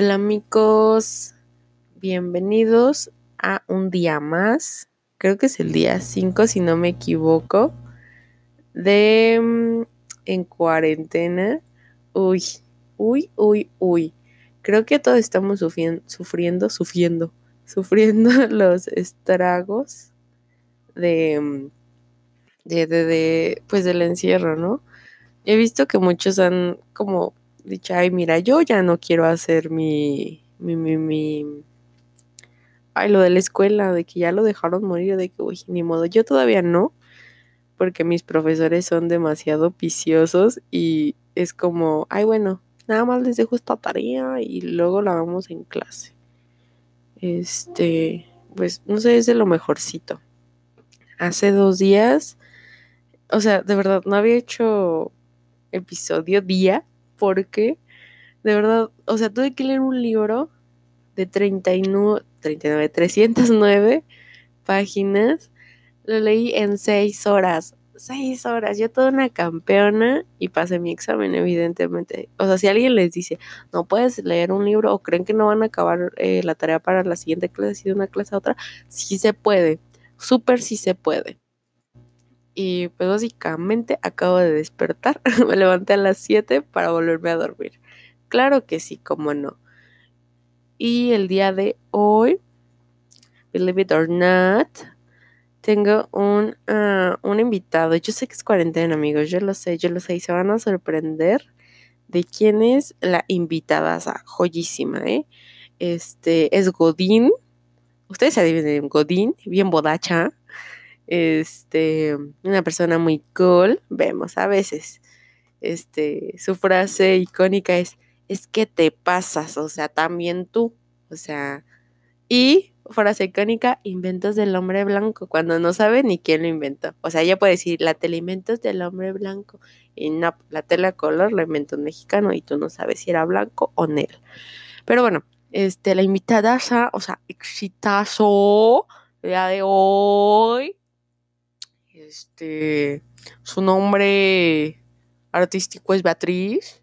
Hola amigos, bienvenidos a un día más, creo que es el día 5 si no me equivoco, de mm, en cuarentena. Uy, uy, uy, uy. Creo que todos estamos sufriendo, sufriendo, sufriendo, sufriendo los estragos de, mm, de, de, de, pues del encierro, ¿no? He visto que muchos han como dicho, ay, mira, yo ya no quiero hacer mi, mi, mi, mi, ay, lo de la escuela, de que ya lo dejaron morir, de que, uy, ni modo, yo todavía no, porque mis profesores son demasiado viciosos y es como, ay, bueno, nada más les dejo esta tarea y luego la vamos en clase. Este, pues, no sé, es de lo mejorcito. Hace dos días, o sea, de verdad, no había hecho episodio día porque, de verdad, o sea, tuve que leer un libro de 39, 39 309 páginas. Lo leí en seis horas. Seis horas. Yo toda una campeona y pasé mi examen, evidentemente. O sea, si alguien les dice, no puedes leer un libro o creen que no van a acabar eh, la tarea para la siguiente clase y de una clase a otra, sí se puede. Súper sí se puede. Y pues básicamente acabo de despertar. Me levanté a las 7 para volverme a dormir. Claro que sí, cómo no. Y el día de hoy, believe it or not, tengo un, uh, un invitado. Yo sé que es cuarentena, amigos. Yo lo sé, yo lo sé. Y se van a sorprender de quién es la invitada. joyísima, ¿eh? Este es Godín. Ustedes se adivinen, Godín, bien bodacha este, una persona muy cool, vemos a veces, este, su frase icónica es, es que te pasas, o sea, también tú, o sea, y frase icónica, inventos del hombre blanco, cuando no sabe ni quién lo inventó. O sea, ella puede decir, la tele inventos del hombre blanco, y no, la tele a color la inventó un mexicano y tú no sabes si era blanco o negro. Pero bueno, este, la invitada, o sea, exitazo, día de hoy, este, su nombre artístico es Beatriz.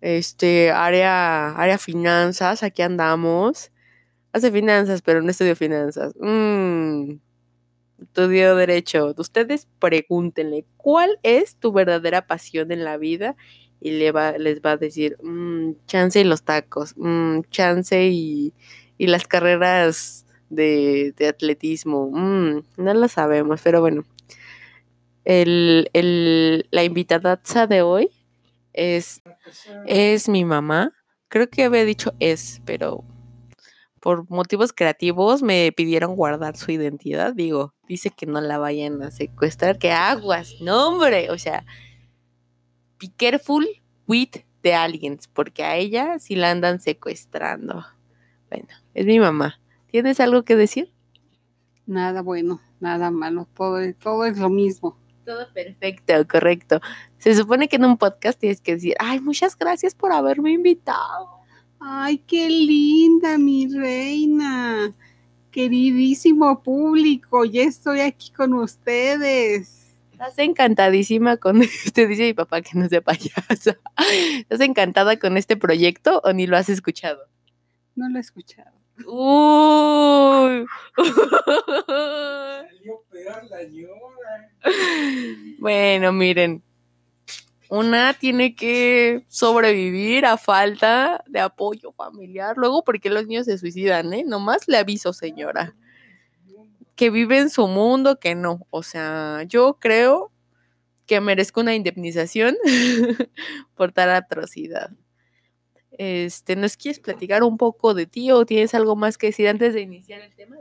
Este, área, área finanzas, aquí andamos. Hace finanzas, pero no estudio finanzas. Mm, estudio derecho. Ustedes pregúntenle, ¿cuál es tu verdadera pasión en la vida? Y le va, les va a decir, mmm, chance y los tacos, mmm, chance y, y, las carreras de, de atletismo. Mmm, no lo sabemos, pero bueno, el, el, la invitada de hoy es, es mi mamá. Creo que había dicho es, pero por motivos creativos me pidieron guardar su identidad. Digo, dice que no la vayan a secuestrar. Que aguas, no hombre. O sea, be careful with the aliens, porque a ella sí la andan secuestrando. Bueno, es mi mamá. ¿Tienes algo que decir? Nada bueno, nada malo, todo, todo es lo mismo todo perfecto, correcto. Se supone que en un podcast tienes que decir, ay, muchas gracias por haberme invitado. Ay, qué linda, mi reina. Queridísimo público, ya estoy aquí con ustedes. Estás encantadísima con, te dice mi papá que no sea payasa. ¿Estás encantada con este proyecto o ni lo has escuchado? No lo he escuchado. Uy. Bueno, miren. Una tiene que sobrevivir a falta de apoyo familiar. Luego, porque los niños se suicidan, eh? Nomás le aviso, señora. Que vive en su mundo, que no. O sea, yo creo que merezco una indemnización por tal atrocidad. Este, ¿nos quieres platicar un poco de ti o tienes algo más que decir antes de iniciar el tema?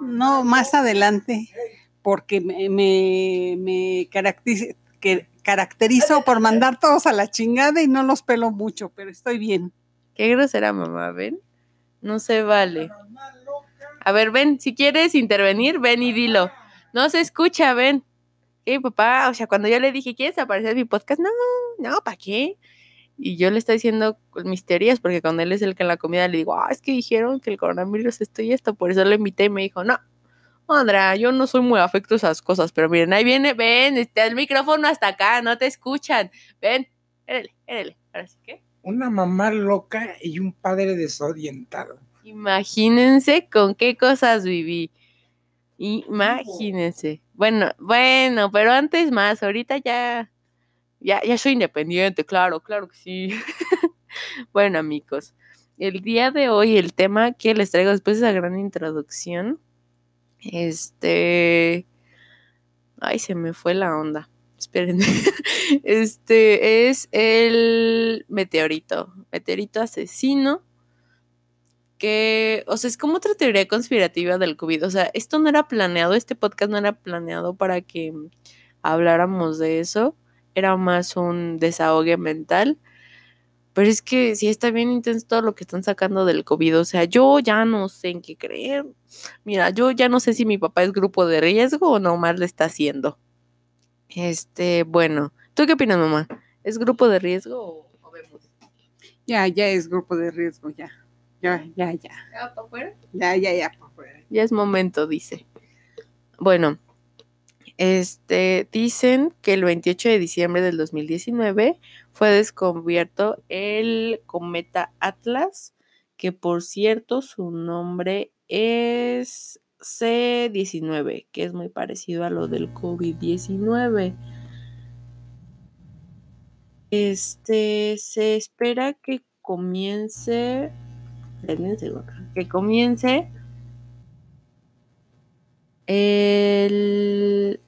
No, más adelante, porque me, me, caracterizo, que caracterizo por mandar todos a la chingada y no los pelo mucho, pero estoy bien. Qué grosera mamá, ¿ven? No se vale. A ver, ven, si quieres intervenir, ven y dilo. No se escucha, ven. ¿Qué, papá? O sea, cuando yo le dije, ¿quieres aparecer en mi podcast? No, no, ¿para qué? Y yo le estoy diciendo mis teorías, porque cuando él es el que en la comida le digo, ah, es que dijeron que el coronavirus esto y esto, por eso le invité y me dijo, no, Andrea, yo no soy muy afecto a esas cosas, pero miren, ahí viene, ven, está el micrófono hasta acá, no te escuchan, ven, érele, érele, ahora sí que. una mamá loca y un padre desorientado. Imagínense con qué cosas viví. Imagínense. Bueno, bueno, pero antes más, ahorita ya, ya, ya soy independiente, claro, claro que sí. bueno, amigos, el día de hoy el tema que les traigo después de esa gran introducción, este, ay, se me fue la onda. Esperen. Este es el meteorito, meteorito asesino que, o sea, es como otra teoría conspirativa del COVID. O sea, esto no era planeado, este podcast no era planeado para que habláramos de eso. Era más un desahogue mental. Pero es que sí está bien intenso todo lo que están sacando del COVID. O sea, yo ya no sé en qué creer. Mira, yo ya no sé si mi papá es grupo de riesgo o nomás le está haciendo. Este, bueno, ¿tú qué opinas, mamá? ¿Es grupo de riesgo o, vemos? Ya, ya es grupo de riesgo, ya. Ya, ya, ya. ¿Ya para afuera? Ya, ya, ya, para afuera. Ya es momento, dice. Bueno, este, dicen que el 28 de diciembre del 2019 fue descubierto el cometa Atlas, que por cierto su nombre es C19, que es muy parecido a lo del COVID-19. Este, se espera que comience, que comience el...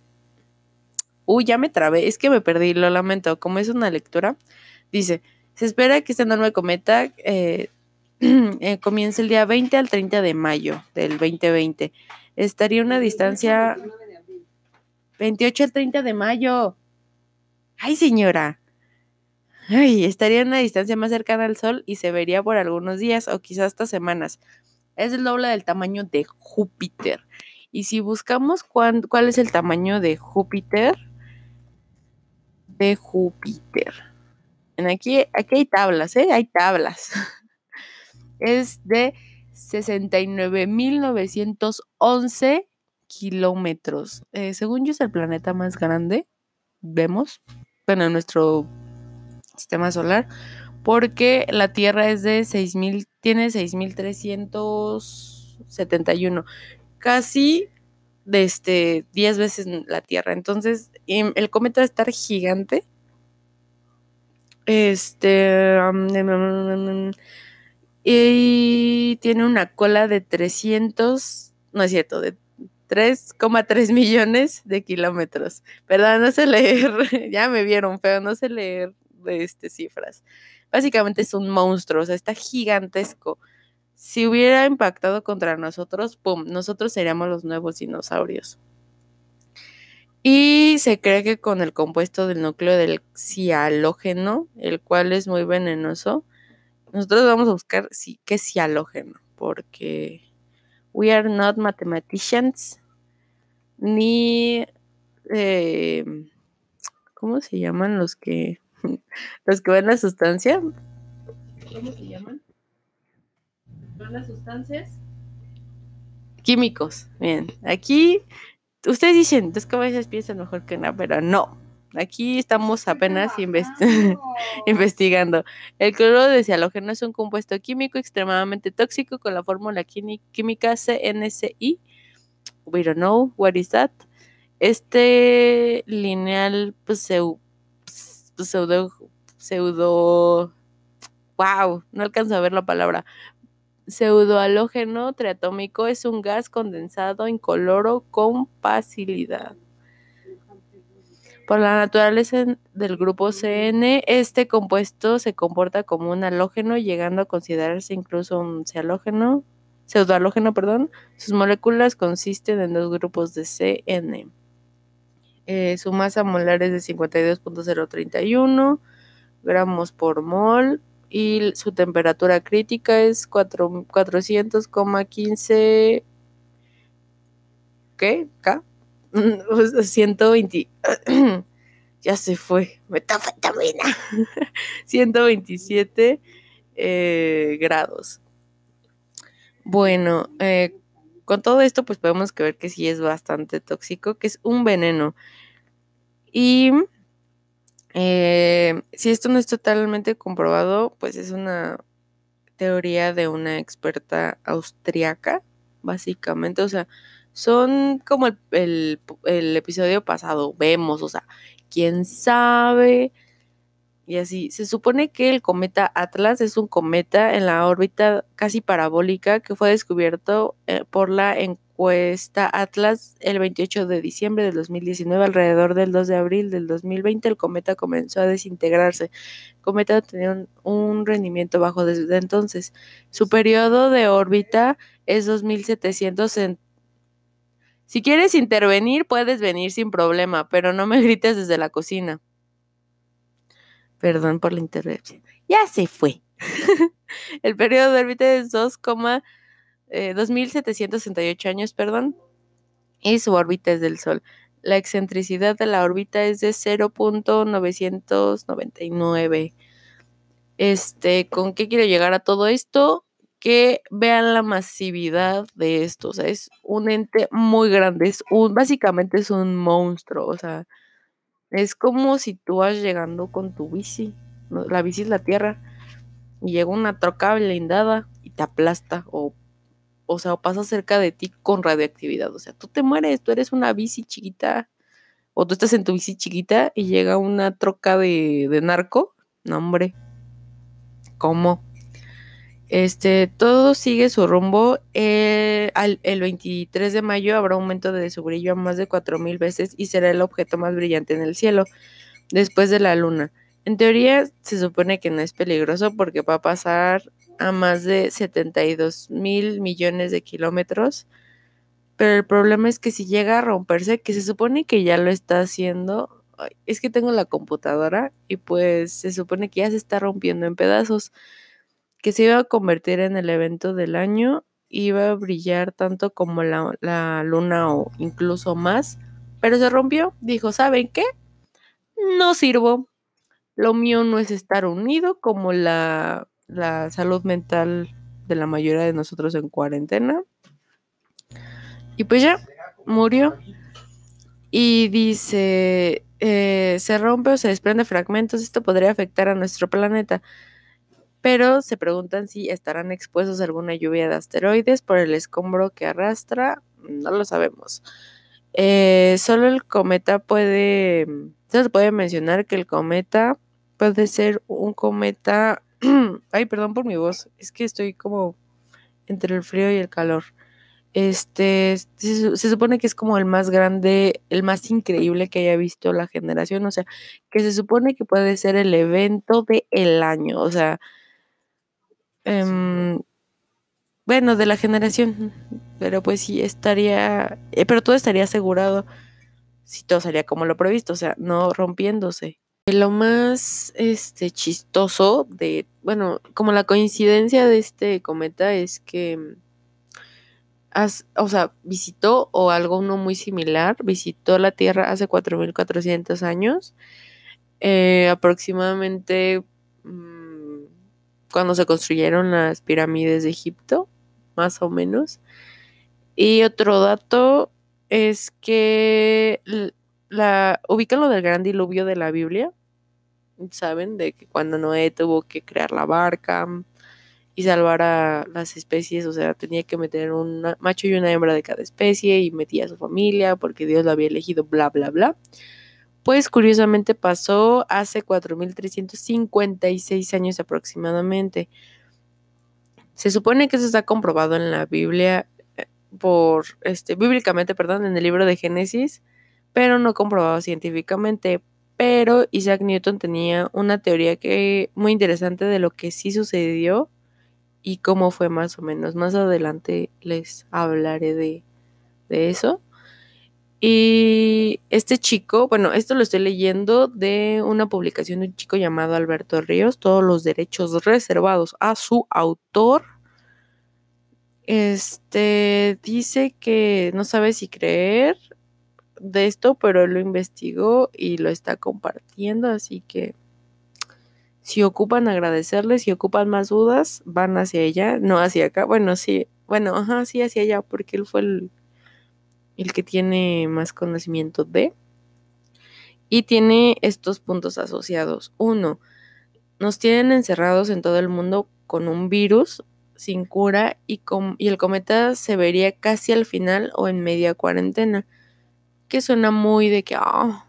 Uy, ya me trabé, es que me perdí, lo lamento, como es una lectura, dice, se espera que este enorme cometa eh, eh, comience el día 20 al 30 de mayo del 2020. Estaría una distancia 28 al 30 de mayo. Ay, señora. Ay, estaría a una distancia más cercana al Sol y se vería por algunos días o quizás hasta semanas. Es el doble del tamaño de Júpiter. Y si buscamos cuál es el tamaño de Júpiter, Júpiter. En aquí, aquí hay tablas, ¿eh? Hay tablas. Es de 69.911 kilómetros. Eh, según yo es el planeta más grande, vemos, bueno, en nuestro sistema solar, porque la Tierra es de 6.000, tiene 6.371, casi de este 10 veces la Tierra. Entonces, el cometa va a estar gigante. Este y tiene una cola de 300, no es cierto, de 3,3 millones de kilómetros. Perdón, no sé leer, ya me vieron feo, no sé leer de este, cifras. Básicamente es un monstruo, o sea, está gigantesco. Si hubiera impactado contra nosotros, ¡pum!, nosotros seríamos los nuevos dinosaurios. Y se cree que con el compuesto del núcleo del cialógeno, el cual es muy venenoso, nosotros vamos a buscar sí, qué es cialógeno, porque we are not mathematicians, ni... Eh, ¿Cómo se llaman los que... los que ven la sustancia? ¿Cómo se llaman? ¿Ven las sustancias? Químicos. Bien, aquí ustedes dicen, entonces veces piensan mejor que nada, pero no. Aquí estamos apenas investigando. El cloro de cialógeno es un compuesto químico extremadamente tóxico con la fórmula química CNCI. We don't know what is that. Este lineal pseudo, pseudo, pseudo, wow, no alcanzo a ver la palabra. Pseudohalógeno triatómico es un gas condensado incoloro con facilidad. Por la naturaleza del grupo CN, este compuesto se comporta como un halógeno, llegando a considerarse incluso un pseudohalógeno, perdón. Sus moléculas consisten en dos grupos de CN. Eh, su masa molar es de 52.031 gramos por mol y su temperatura crítica es 400,15 ¿qué? K 120, ya se fue, metafetamina, 127 eh, grados. Bueno, eh, con todo esto pues podemos ver que sí es bastante tóxico, que es un veneno. Y Eh, si esto no es totalmente comprobado, pues es una teoría de una experta austriaca, básicamente. O sea, son como el, el- episodio pasado, vemos, o sea, quién sabe. Y así, se supone que el cometa Atlas es un cometa en la órbita casi parabólica que fue descubierto eh, por la encuesta Atlas el 28 de diciembre del 2019. Alrededor del 2 de abril del 2020 el cometa comenzó a desintegrarse. El cometa tenía un, un rendimiento bajo desde entonces. Su periodo de órbita es 2700 en... Si quieres intervenir, puedes venir sin problema, pero no me grites desde la cocina. Perdón por la interrupción. Ya se fue. El periodo de órbita es 2, eh, 2.768 años, perdón, y su órbita es del Sol. La excentricidad de la órbita es de 0.999. Este, ¿con qué quiero llegar a todo esto? Que vean la masividad de esto. O sea, es un ente muy grande. Es un, básicamente es un monstruo. O sea, es como si tú vas llegando con tu bici. La bici es la tierra. Y llega una troca blindada y te aplasta. O, o sea, o pasa cerca de ti con radioactividad. O sea, tú te mueres. Tú eres una bici chiquita. O tú estás en tu bici chiquita y llega una troca de, de narco. No, hombre. ¿Cómo? Este, todo sigue su rumbo. Eh, el 23 de mayo habrá aumento de su brillo a más de 4000 veces y será el objeto más brillante en el cielo, después de la luna. En teoría, se supone que no es peligroso porque va a pasar a más de 72 mil millones de kilómetros. Pero el problema es que si llega a romperse, que se supone que ya lo está haciendo, es que tengo la computadora y pues se supone que ya se está rompiendo en pedazos que se iba a convertir en el evento del año, iba a brillar tanto como la, la luna o incluso más, pero se rompió. Dijo, ¿saben qué? No sirvo. Lo mío no es estar unido como la, la salud mental de la mayoría de nosotros en cuarentena. Y pues ya, murió. Y dice, eh, se rompe o se desprende fragmentos, esto podría afectar a nuestro planeta pero se preguntan si estarán expuestos a alguna lluvia de asteroides por el escombro que arrastra. No lo sabemos. Eh, solo el cometa puede, se puede mencionar que el cometa puede ser un cometa. Ay, perdón por mi voz, es que estoy como entre el frío y el calor. Este se, se supone que es como el más grande, el más increíble que haya visto la generación, o sea, que se supone que puede ser el evento del el año, o sea, Em, bueno, de la generación, pero pues sí estaría, eh, pero todo estaría asegurado si todo sería como lo previsto, o sea, no rompiéndose. Lo más este chistoso de, bueno, como la coincidencia de este cometa es que o sea, visitó o algo uno muy similar, visitó la Tierra hace 4400 años, eh, aproximadamente mm, cuando se construyeron las pirámides de Egipto, más o menos. Y otro dato es que la ubican lo del gran diluvio de la Biblia, ¿saben? De que cuando Noé tuvo que crear la barca y salvar a las especies, o sea, tenía que meter un macho y una hembra de cada especie y metía a su familia porque Dios lo había elegido, bla, bla, bla. Pues curiosamente pasó hace 4.356 años aproximadamente. Se supone que eso está comprobado en la Biblia, eh, por, este, bíblicamente, perdón, en el libro de Génesis, pero no comprobado científicamente. Pero Isaac Newton tenía una teoría que muy interesante de lo que sí sucedió y cómo fue más o menos. Más adelante les hablaré de, de eso. Y este chico, bueno, esto lo estoy leyendo de una publicación de un chico llamado Alberto Ríos, todos los derechos reservados a su autor. Este dice que no sabe si creer de esto, pero él lo investigó y lo está compartiendo, así que si ocupan agradecerle, si ocupan más dudas, van hacia ella, no hacia acá. Bueno, sí, bueno, ajá, sí hacia allá, porque él fue el, el que tiene más conocimiento de. Y tiene estos puntos asociados. Uno, nos tienen encerrados en todo el mundo con un virus sin cura y, y el cometa se vería casi al final o en media cuarentena. Que suena muy de que, ah,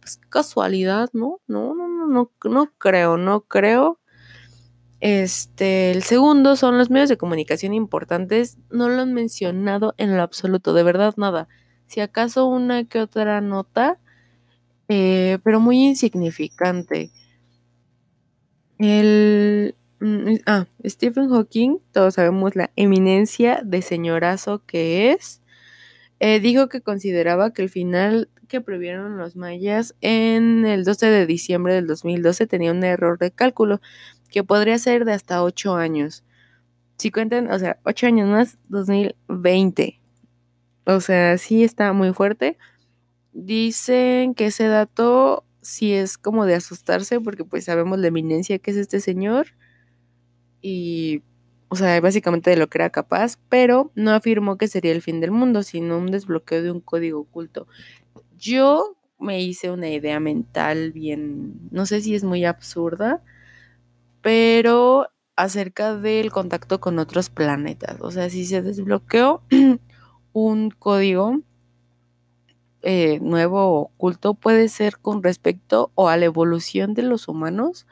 pues casualidad, ¿no? No, no, no, no, no creo, no creo. Este, el segundo son los medios de comunicación importantes. No lo han mencionado en lo absoluto, de verdad nada. Si acaso una que otra nota, eh, pero muy insignificante. El, mm, ah, Stephen Hawking, todos sabemos la eminencia de señorazo que es, eh, dijo que consideraba que el final que previeron los mayas en el 12 de diciembre del 2012 tenía un error de cálculo que podría ser de hasta 8 años. Si cuentan, o sea, 8 años más, 2020. O sea, sí está muy fuerte. Dicen que ese dato sí es como de asustarse porque pues sabemos la eminencia que es este señor y, o sea, básicamente de lo que era capaz, pero no afirmó que sería el fin del mundo, sino un desbloqueo de un código oculto. Yo me hice una idea mental bien, no sé si es muy absurda, pero acerca del contacto con otros planetas. O sea, si se desbloqueó un código eh, nuevo oculto, puede ser con respecto o a la evolución de los humanos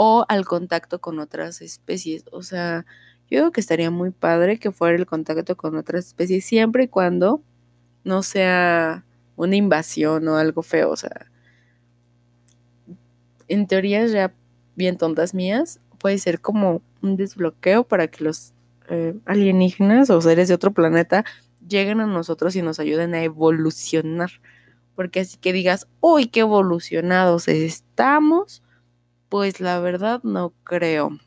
o al contacto con otras especies. O sea, yo creo que estaría muy padre que fuera el contacto con otras especies siempre y cuando no sea una invasión o algo feo. O sea, en teoría ya bien tontas mías, puede ser como un desbloqueo para que los eh, alienígenas o seres de otro planeta lleguen a nosotros y nos ayuden a evolucionar. Porque así que digas, uy, qué evolucionados estamos, pues la verdad no creo.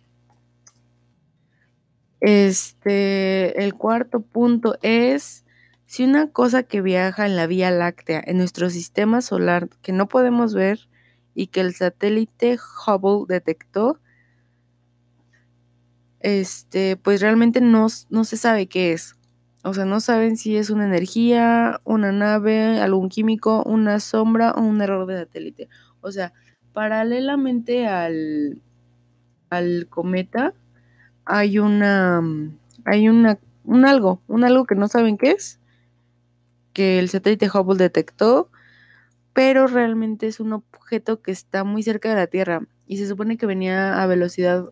Este, el cuarto punto es, si una cosa que viaja en la Vía Láctea, en nuestro sistema solar, que no podemos ver, y que el satélite Hubble detectó, este, pues realmente no, no se sabe qué es. O sea, no saben si es una energía, una nave, algún químico, una sombra o un error de satélite. O sea, paralelamente al, al cometa hay una hay una un algo, un algo que no saben qué es, que el satélite Hubble detectó pero realmente es un objeto que está muy cerca de la Tierra y se supone que venía a velocidad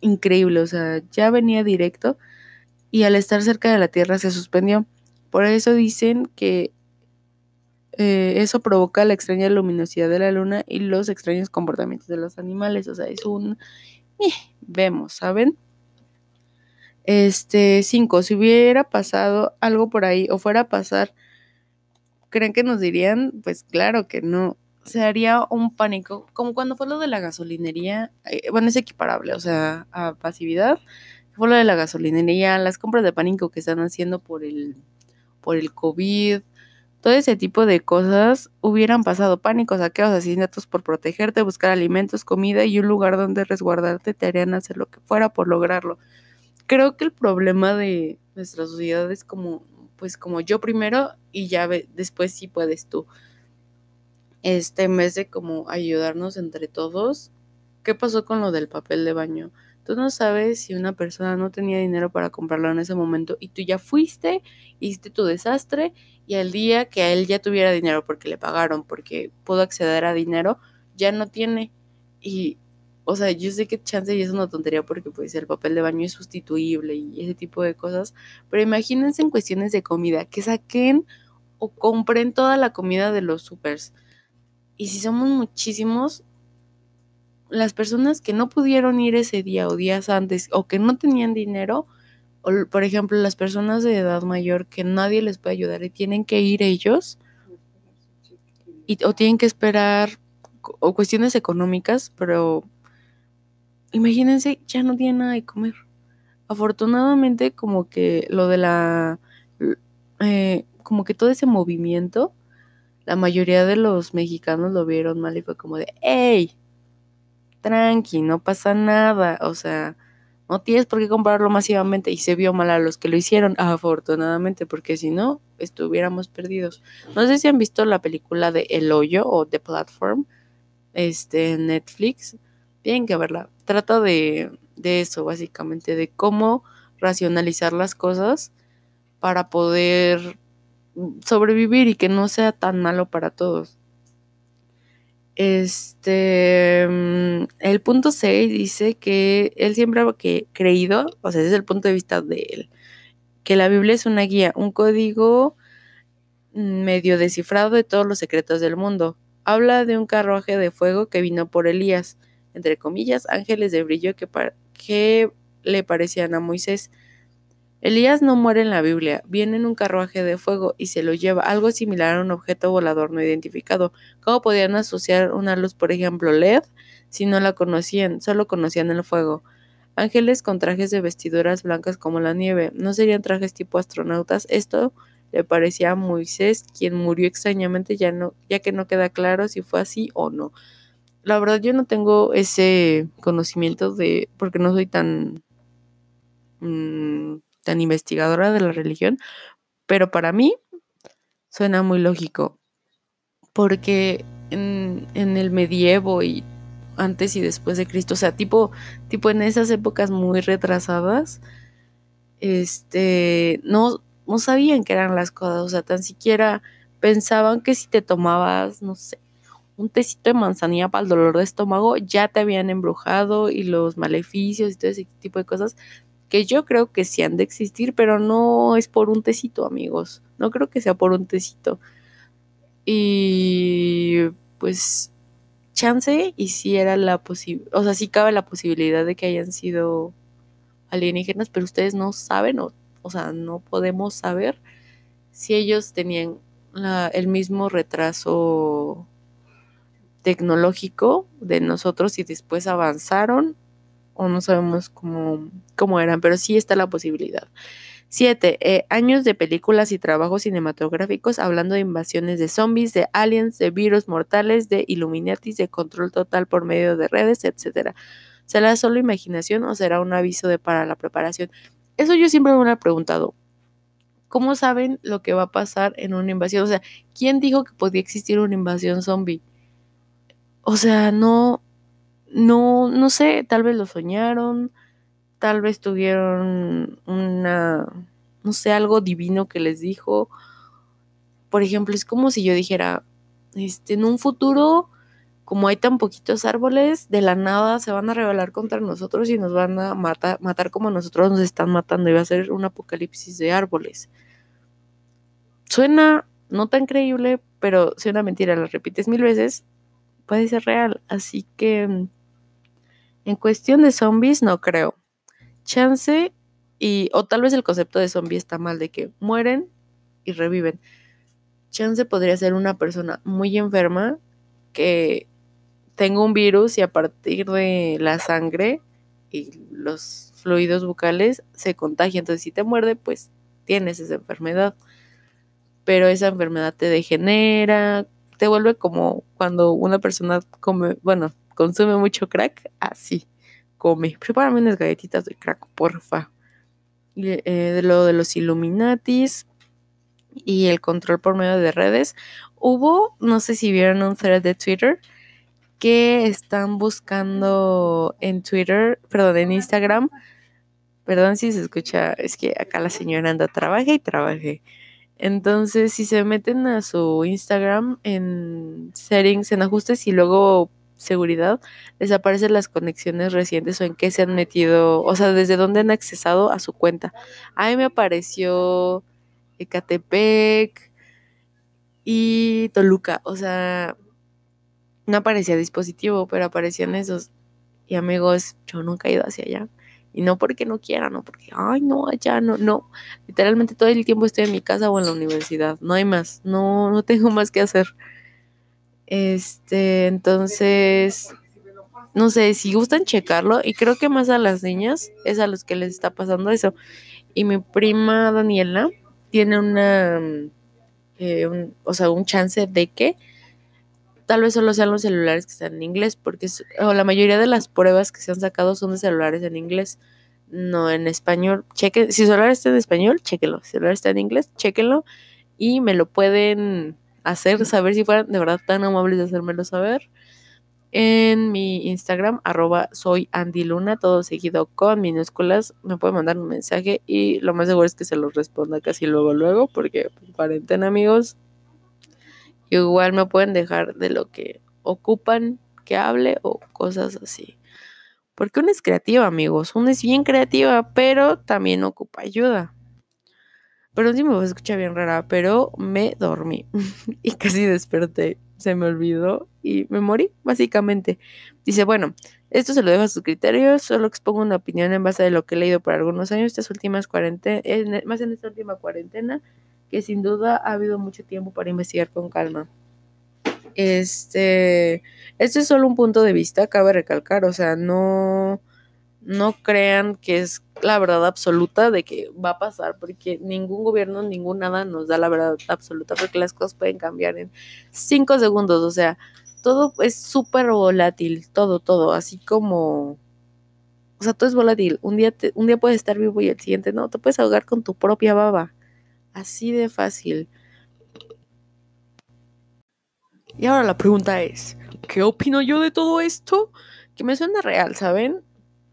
increíble, o sea, ya venía directo y al estar cerca de la Tierra se suspendió. Por eso dicen que eh, eso provoca la extraña luminosidad de la luna y los extraños comportamientos de los animales, o sea, es un... Eh, vemos, ¿saben? Este, cinco, si hubiera pasado algo por ahí o fuera a pasar ¿Creen que nos dirían? Pues claro que no. Se haría un pánico, como cuando fue lo de la gasolinería, eh, bueno, es equiparable, o sea, a pasividad. Fue lo de la gasolinería, las compras de pánico que están haciendo por el, por el COVID, todo ese tipo de cosas hubieran pasado pánicos, saqueos, asesinatos por protegerte, buscar alimentos, comida y un lugar donde resguardarte te harían hacer lo que fuera por lograrlo. Creo que el problema de nuestra sociedad es como pues como yo primero y ya después sí puedes tú. Este, en vez de como ayudarnos entre todos, ¿qué pasó con lo del papel de baño? Tú no sabes si una persona no tenía dinero para comprarlo en ese momento y tú ya fuiste, hiciste tu desastre y al día que a él ya tuviera dinero porque le pagaron, porque pudo acceder a dinero, ya no tiene. Y o sea, yo sé que chance y es una tontería porque pues el papel de baño es sustituible y ese tipo de cosas, pero imagínense en cuestiones de comida, que saquen o compren toda la comida de los supers. Y si somos muchísimos, las personas que no pudieron ir ese día o días antes o que no tenían dinero, o por ejemplo las personas de edad mayor que nadie les puede ayudar y tienen que ir ellos, y, o tienen que esperar, o cuestiones económicas, pero imagínense, ya no tiene nada de comer. Afortunadamente, como que lo de la, eh, como que todo ese movimiento, la mayoría de los mexicanos lo vieron mal y fue como de, hey, tranqui, no pasa nada, o sea, no tienes por qué comprarlo masivamente y se vio mal a los que lo hicieron, afortunadamente, porque si no, estuviéramos perdidos. No sé si han visto la película de El Hoyo o The Platform, este, Netflix. Tienen que verla. Trata de, de eso, básicamente, de cómo racionalizar las cosas para poder sobrevivir y que no sea tan malo para todos. Este, mm, el punto 6 dice que él siempre ha creído, o sea, desde el punto de vista de él, que la Biblia es una guía, un código medio descifrado de todos los secretos del mundo. Habla de un carruaje de fuego que vino por Elías, entre comillas, ángeles de brillo que, que le parecían a Moisés. Elías no muere en la Biblia, viene en un carruaje de fuego y se lo lleva, algo similar a un objeto volador no identificado. ¿Cómo podían asociar una luz, por ejemplo, LED, si no la conocían, solo conocían el fuego? Ángeles con trajes de vestiduras blancas como la nieve, ¿no serían trajes tipo astronautas? Esto le parecía a Moisés, quien murió extrañamente, ya, no, ya que no queda claro si fue así o no. La verdad yo no tengo ese conocimiento de, porque no soy tan... Mmm, tan investigadora de la religión, pero para mí suena muy lógico, porque en, el medievo y antes y después de Cristo, o sea, tipo, tipo en esas épocas muy retrasadas, este, no, no sabían qué eran las cosas, o sea, tan siquiera pensaban que si te tomabas, no sé, un tecito de manzanilla para el dolor de estómago, ya te habían embrujado y los maleficios y todo ese tipo de cosas que yo creo que sí han de existir, pero no es por un tecito, amigos. No creo que sea por un tecito. Y pues chance y si era la posibilidad, o sea, sí cabe la posibilidad de que hayan sido alienígenas, pero ustedes no saben, o, o sea, no podemos saber si ellos tenían el mismo retraso tecnológico de nosotros y después avanzaron o no sabemos cómo, cómo eran, pero sí está la posibilidad. Siete, eh, años de películas y trabajos cinematográficos hablando de invasiones de zombies, de aliens, de virus mortales, de Illuminatis, de control total por medio de redes, etc. ¿Será solo imaginación o será un aviso de para la preparación? Eso yo siempre me lo he preguntado. ¿Cómo saben lo que va a pasar en una invasión? O sea, ¿quién dijo que podía existir una invasión zombie? O sea, no, no, no sé, tal vez lo soñaron, tal vez tuvieron una, no sé, algo divino que les dijo. Por ejemplo, es como si yo dijera, este, en un futuro, como hay tan poquitos árboles, de la nada se van a rebelar contra nosotros y nos van a matar, matar como nosotros nos están matando y va a ser un apocalipsis de árboles. Suena no tan creíble, pero si una mentira la repites mil veces, puede ser real. Así que en cuestión de zombies, no creo. Chance y, o tal vez el concepto de zombie está mal, de que mueren y reviven. Chance podría ser una persona muy enferma que tenga un virus y a partir de la sangre y los fluidos bucales se contagia. Entonces, si te muerde, pues tienes esa enfermedad. Pero esa enfermedad te degenera, te vuelve como cuando una persona come, bueno, consume mucho crack, así come. Prepárame unas galletitas de crack, porfa. Eh, de lo de los Illuminatis y el control por medio de redes. Hubo, no sé si vieron un thread de Twitter que están buscando en Twitter, perdón, en Instagram. Perdón si se escucha, es que acá la señora anda, trabaje y trabaje. Entonces, si se meten a su Instagram en settings, en ajustes y luego seguridad, les aparecen las conexiones recientes o en qué se han metido, o sea, desde dónde han accesado a su cuenta. A mí me apareció Ecatepec y Toluca, o sea, no aparecía dispositivo, pero aparecían esos. Y amigos, yo nunca he ido hacia allá. Y no porque no quiera, no porque, ay, no, allá no, no. Literalmente todo el tiempo estoy en mi casa o en la universidad. No hay más, no, no tengo más que hacer. Este, entonces, no sé, si gustan checarlo, y creo que más a las niñas es a los que les está pasando eso. Y mi prima Daniela tiene una, eh, o sea, un chance de que tal vez solo sean los celulares que están en inglés, porque o la mayoría de las pruebas que se han sacado son de celulares en inglés, no en español. Chequen, si el celular está en español, chequenlo. Si el celular está en inglés, chequenlo y me lo pueden hacer saber si fueran de verdad tan amables de hacérmelo saber en mi Instagram, arroba soy Andy Luna, todo seguido con minúsculas. Me pueden mandar un mensaje y lo más seguro es que se los responda casi luego, luego, porque pues, cuarentena, amigos. Igual me pueden dejar de lo que ocupan que hable o cosas así. Porque una es creativa, amigos. Una es bien creativa, pero también ocupa ayuda. Perdón si me voy a escuchar bien rara, pero me dormí y casi desperté se me olvidó y me morí, básicamente. Dice, bueno, esto se lo dejo a sus criterios, solo expongo una opinión en base a lo que he leído por algunos años, estas últimas cuarentenas, más en esta última cuarentena, que sin duda ha habido mucho tiempo para investigar con calma. Este, este es solo un punto de vista, cabe recalcar, o sea, no, no crean que es la verdad absoluta de que va a pasar, porque ningún gobierno, ningún nada nos da la verdad absoluta, porque las cosas pueden cambiar en cinco segundos, o sea, todo es súper volátil, todo, todo, así como, o sea, todo es volátil, un día, un día puedes estar vivo y el siguiente no, te puedes ahogar con tu propia baba, así de fácil. Y ahora la pregunta es, ¿qué opino yo de todo esto? Que me suena real, ¿saben?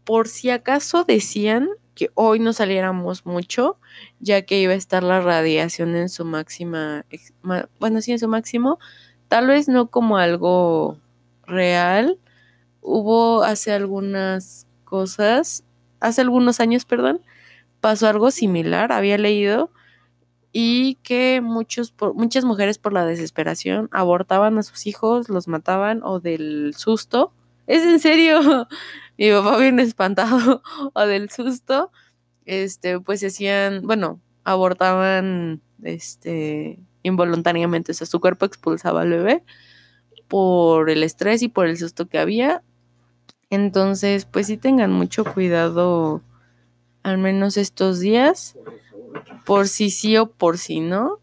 Por si acaso decían que hoy no saliéramos mucho, ya que iba a estar la radiación en su máxima, bueno, sí, en su máximo, tal vez no como algo real. Hubo hace algunas cosas, hace algunos años, perdón, pasó algo similar, había leído, y que muchos, muchas mujeres por la desesperación abortaban a sus hijos, los mataban o del susto. Es en serio, mi papá bien espantado o del susto, este, pues hacían, bueno, abortaban, este, involuntariamente, o sea, su cuerpo expulsaba al bebé por el estrés y por el susto que había. Entonces, pues sí tengan mucho cuidado, al menos estos días, por si sí o por si no.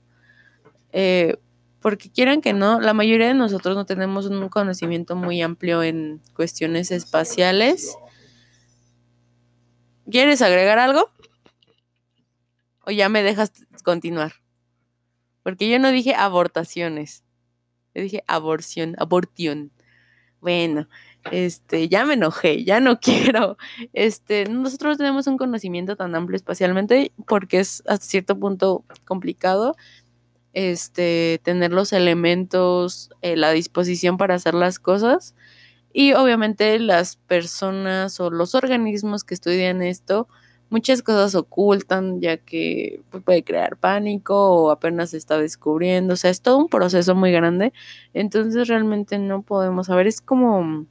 Eh, porque quieran que no, la mayoría de nosotros no tenemos un conocimiento muy amplio en cuestiones espaciales. ¿Quieres agregar algo? ¿O ya me dejas continuar? Porque yo no dije abortaciones. Yo dije aborción, abortión. Bueno, este, ya me enojé, ya no quiero. Este, nosotros tenemos un conocimiento tan amplio espacialmente porque es hasta cierto punto complicado, este, tener los elementos, eh, la disposición para hacer las cosas. Y obviamente las personas o los organismos que estudian esto, muchas cosas ocultan ya que pues, puede crear pánico o apenas se está descubriendo. O sea, es todo un proceso muy grande. Entonces realmente no podemos saber. Es como,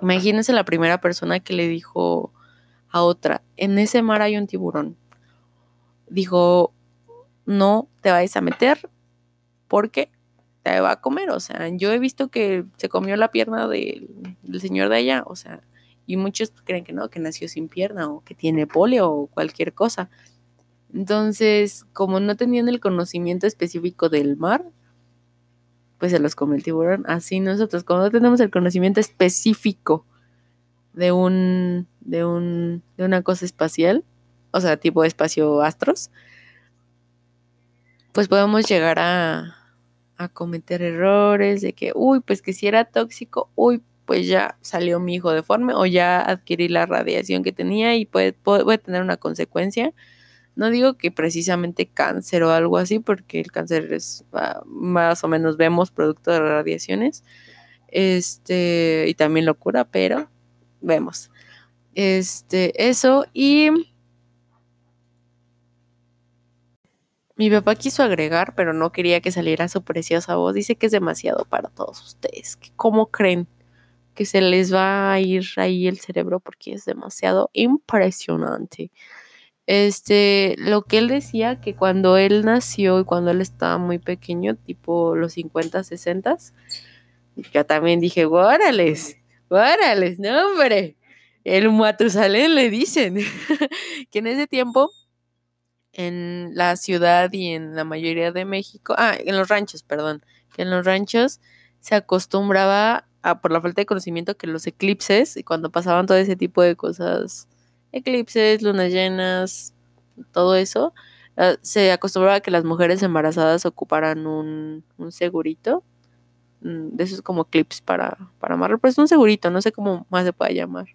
imagínense la primera persona que le dijo a otra, en ese mar hay un tiburón. Dijo, no te vayas a meter porque te va a comer. O sea, yo he visto que se comió la pierna del, señor de allá, o sea, y muchos creen que no, que nació sin pierna o que tiene polio o cualquier cosa. Entonces, como no tenían el conocimiento específico del mar, pues se los come el tiburón. Así nosotros, como no tenemos el conocimiento específico de un, de un, de una cosa espacial, o sea, tipo espacio astros, pues podemos llegar a, cometer errores de que, uy, pues que si era tóxico, uy, pues ya salió mi hijo deforme o ya adquirí la radiación que tenía y puede, puede, tener una consecuencia. No digo que precisamente cáncer o algo así, porque el cáncer es ah, más o menos vemos producto de radiaciones. Este, y también locura, pero vemos. Este, eso y Mi papá quiso agregar, pero no quería que saliera su preciosa voz. Dice que es demasiado para todos ustedes. ¿Cómo creen que se les va a ir ahí el cerebro? Porque es demasiado impresionante. Este, lo que él decía que cuando él nació y cuando él estaba muy pequeño, tipo los 50, 60, yo también dije, guárales, guárales, no hombre. El Matusalén le dicen que en ese tiempo en la ciudad y en la mayoría de México, ah, en los ranchos, perdón, que en los ranchos se acostumbraba a, por la falta de conocimiento, que los eclipses, y cuando pasaban todo ese tipo de cosas, eclipses, lunas llenas, todo eso, Ah, se acostumbraba a que las mujeres embarazadas ocuparan un, un segurito, mm, de esos como clips para, para amarrar, pues un segurito, no sé cómo más se puede llamar.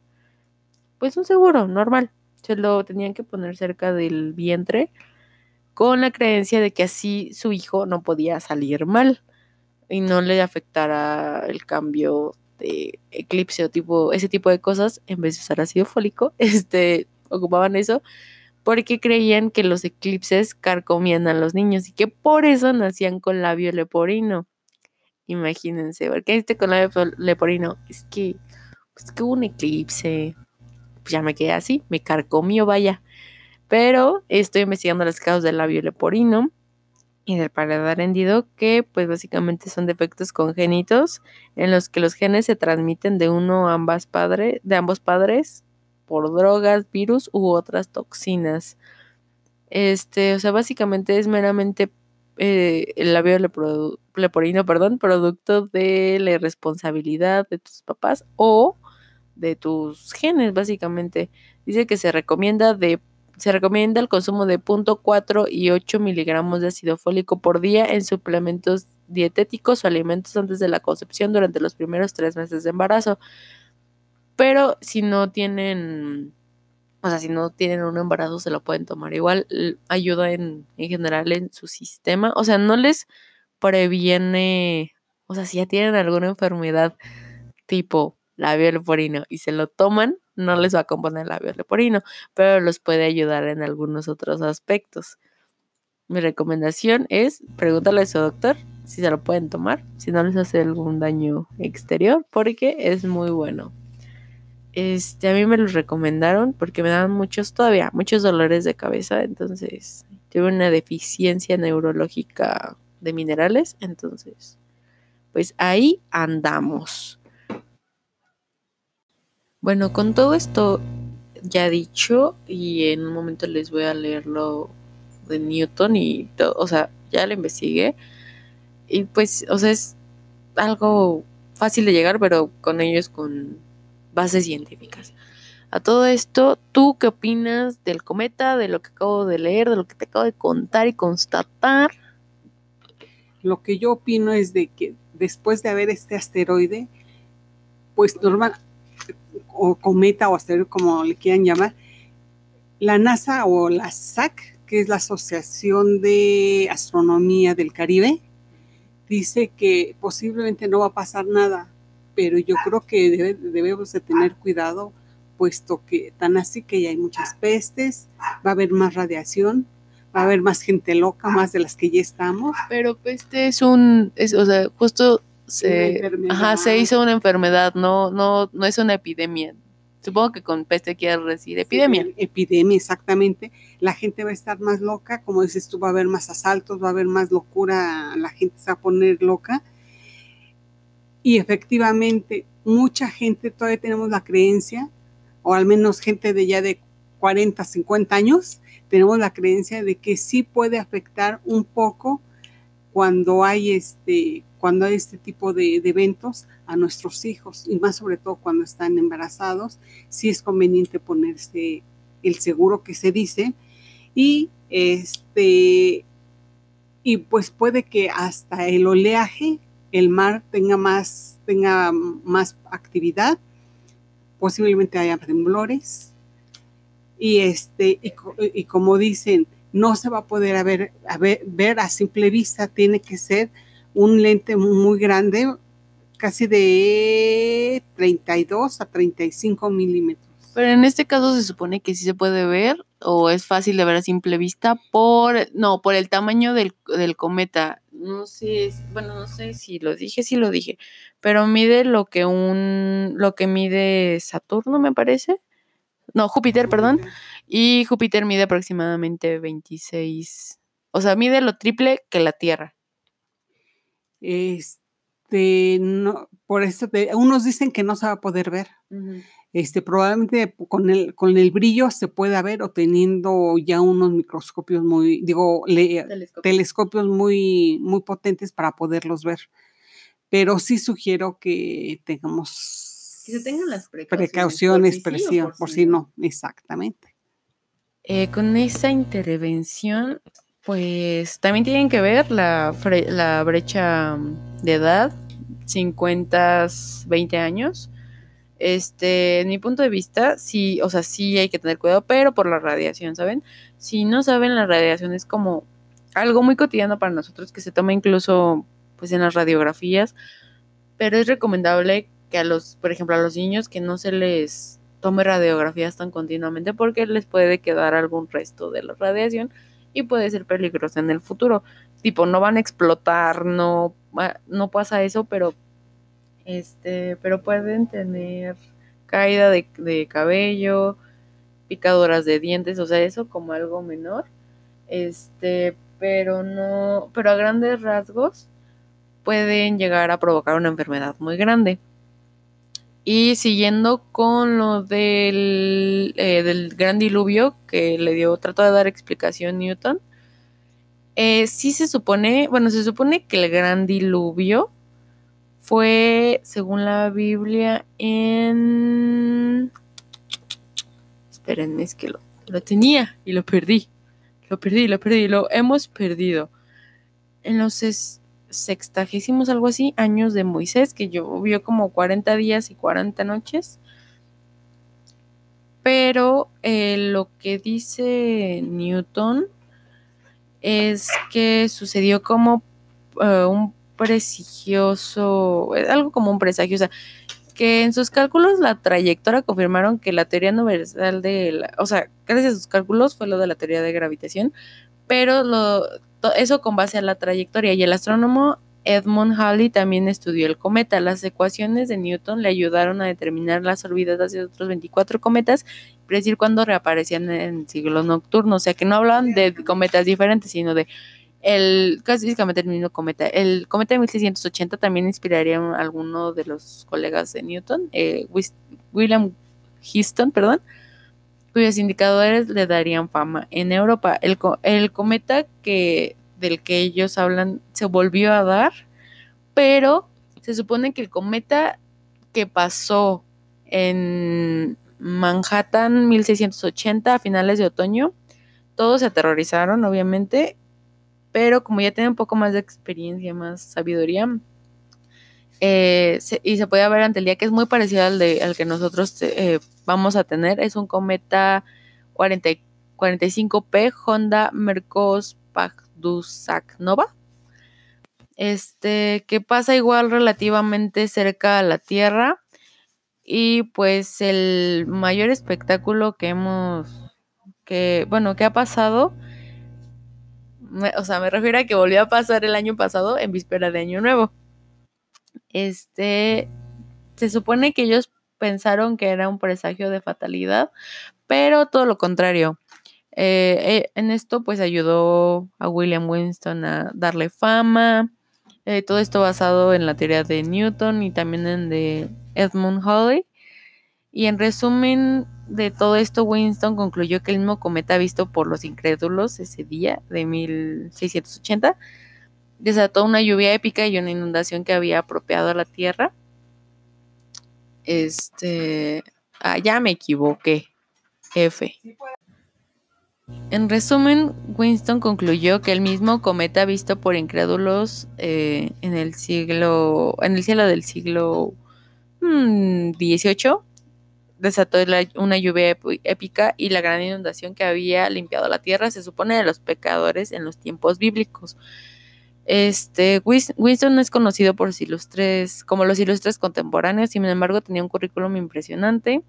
Pues un seguro, normal. Se lo tenían que poner cerca del vientre con la creencia de que así su hijo no podía salir mal y no le afectara el cambio de eclipse o tipo, ese tipo de cosas, en vez de usar ácido fólico, este, ocupaban eso porque creían que los eclipses carcomían a los niños y que por eso nacían con labio leporino. Imagínense, porque este con labio leporino es que, pues que hubo un eclipse, ya me quedé así, me carcomió, vaya. Pero estoy investigando las causas del labio leporino y del paladar hendido, que pues básicamente son defectos congénitos en los que los genes se transmiten de uno a ambas padre, de ambos padres por drogas, virus u otras toxinas. Este, o sea, básicamente es meramente eh, el labio leporino, perdón, producto de la irresponsabilidad de tus papás o de tus genes, básicamente. Dice que se recomienda de se recomienda el consumo de 0.4 y 8 miligramos de ácido fólico por día en suplementos dietéticos o alimentos antes de la concepción durante los primeros tres meses de embarazo. Pero si no tienen, o sea, si no tienen un embarazo, se lo pueden tomar. Igual ayuda en, en general en su sistema. O sea, no les previene, o sea, si ya tienen alguna enfermedad tipo labio leporino y se lo toman, no les va a componer labio leporino, pero los puede ayudar en algunos otros aspectos. Mi recomendación es pregúntale a su doctor si se lo pueden tomar, si no les hace algún daño exterior, porque es muy bueno. Este, a mí me lo recomendaron porque me dan muchos, todavía, muchos dolores de cabeza, entonces tuve una deficiencia neurológica de minerales, entonces, pues ahí andamos. Bueno, con todo esto ya dicho, y en un momento les voy a leer lo de Newton y todo, o sea, ya lo investigué. Y pues, o sea, es algo fácil de llegar, pero con ellos con bases científicas. A todo esto, ¿tú qué opinas del cometa, de lo que acabo de leer, de lo que te acabo de contar y constatar? Lo que yo opino es de que después de haber este asteroide, pues normal, o cometa o asteroide, como le quieran llamar, la NASA o la SAC, que es la Asociación de Astronomía del Caribe, dice que posiblemente no va a pasar nada, pero yo creo que debemos de tener cuidado, puesto que tan así que ya hay muchas pestes, va a haber más radiación, va a haber más gente loca, más de las que ya estamos. Pero peste es un, o sea, justo se, ajá, se hizo una enfermedad, no, no, no es una epidemia. Supongo que con peste quiere decir epidemia. epidemia, exactamente. La gente va a estar más loca, como dices tú, va a haber más asaltos, va a haber más locura, la gente se va a poner loca. Y efectivamente, mucha gente todavía tenemos la creencia, o al menos gente de ya de 40, 50 años, tenemos la creencia de que sí puede afectar un poco cuando hay este cuando hay este tipo de, eventos a nuestros hijos y más sobre todo cuando están embarazados, sí es conveniente ponerse el seguro que se dice. Y este y pues puede que hasta el oleaje, el mar tenga más tenga más actividad, posiblemente haya temblores. Y este y, como dicen no se va a poder ver a simple vista, tiene que ser un lente muy grande, casi de 32 a 35 milímetros. Pero en este caso se supone que sí se puede ver o es fácil de ver a simple vista por, no, por el tamaño del, cometa. No sé, bueno, no sé si lo dije, sí lo dije, pero mide lo que un, lo que mide Saturno, me parece. No, Júpiter, perdón. Y Júpiter mide aproximadamente 26, o sea, mide lo triple que la Tierra. Este, no, por eso unos dicen que no se va a poder ver. Este, probablemente con el, con el brillo se pueda ver o teniendo ya unos microscopios muy, digo, telescopios, muy, muy potentes para poderlos ver. Pero sí sugiero que tengamos que se tengan las precauciones, por, si, por si no, exactamente. Eh, con esa intervención, pues también tienen que ver la, la brecha de edad, 50, 20 años. Este, en mi punto de vista, sí, o sea, sí hay que tener cuidado, pero por la radiación, ¿saben? Si no saben, la radiación es como algo muy cotidiano para nosotros que se toma incluso pues en las radiografías, pero es recomendable que a los, por ejemplo, a los niños que no se les tome radiografías tan continuamente porque les puede quedar algún resto de la radiación puede ser peligroso en el futuro. Tipo, no van a explotar, no, va- no pasa eso, pero este, pero pueden tener caída de, de cabello, picaduras de dientes, o sea, eso como algo menor. Este, pero no, pero a grandes rasgos pueden llegar a provocar una enfermedad muy grande. Y siguiendo con lo del, eh, del gran diluvio que le dio, trató de dar explicación Newton, eh, sí se supone, bueno, se supone que el gran diluvio fue, según la Biblia, en... Esperen, es que lo, lo tenía y lo perdí. Lo perdí, lo perdí, lo hemos perdido. En los ses- sextagésimos, algo así, años de Moisés, que llovió como 40 días y 40 noches. Pero eh, lo que dice Newton es que sucedió como eh, un prestigioso, eh, algo como un presagio, o sea, que en sus cálculos la trayectoria confirmaron que la teoría universal de, la, o sea, gracias a sus cálculos fue lo de la teoría de gravitación, pero lo, eso con base a la trayectoria y el astrónomo Edmund Halley también estudió el cometa. Las ecuaciones de Newton le ayudaron a determinar las órbitas de otros 24 cometas y predecir cuándo reaparecían en ciclos nocturnos. O sea, que no hablan de cometas diferentes, sino de el, casi físicamente el mismo cometa. El cometa de 1680 también inspiraría a alguno de los colegas de Newton, eh, William Houston, perdón, cuyos indicadores le darían fama en Europa. El, co- el cometa que del que ellos hablan se volvió a dar, pero se supone que el cometa que pasó en Manhattan 1680 a finales de otoño, todos se aterrorizaron, obviamente, pero como ya tienen un poco más de experiencia, más sabiduría, eh, se- y se puede ver ante el día que es muy parecido al, de, al que nosotros eh, vamos a tener, es un cometa 40 y- 45P Honda Mercos Nova. Este, que pasa igual relativamente cerca a la Tierra. Y pues el mayor espectáculo que hemos, que, bueno, que ha pasado, o sea, me refiero a que volvió a pasar el año pasado en víspera de Año Nuevo. Este, se supone que ellos pensaron que era un presagio de fatalidad, pero todo lo contrario. Eh, eh, en esto pues ayudó a William Winston a darle fama. Eh, todo esto basado en la teoría de Newton y también en de Edmund Halley. Y en resumen de todo esto, Winston concluyó que el mismo cometa visto por los incrédulos ese día de 1680 desató una lluvia épica y una inundación que había apropiado a la Tierra. Este, ah, ya me equivoqué. F. En resumen, Winston concluyó que el mismo cometa visto por incrédulos eh, en el siglo, en el cielo del siglo mm, XVIII desató la- una lluvia ép- épica y la gran inundación que había limpiado la tierra, se supone, de los pecadores en los tiempos bíblicos. Este, Winston es conocido por sus ilustres, como los ilustres contemporáneos, sin embargo tenía un currículum impresionante.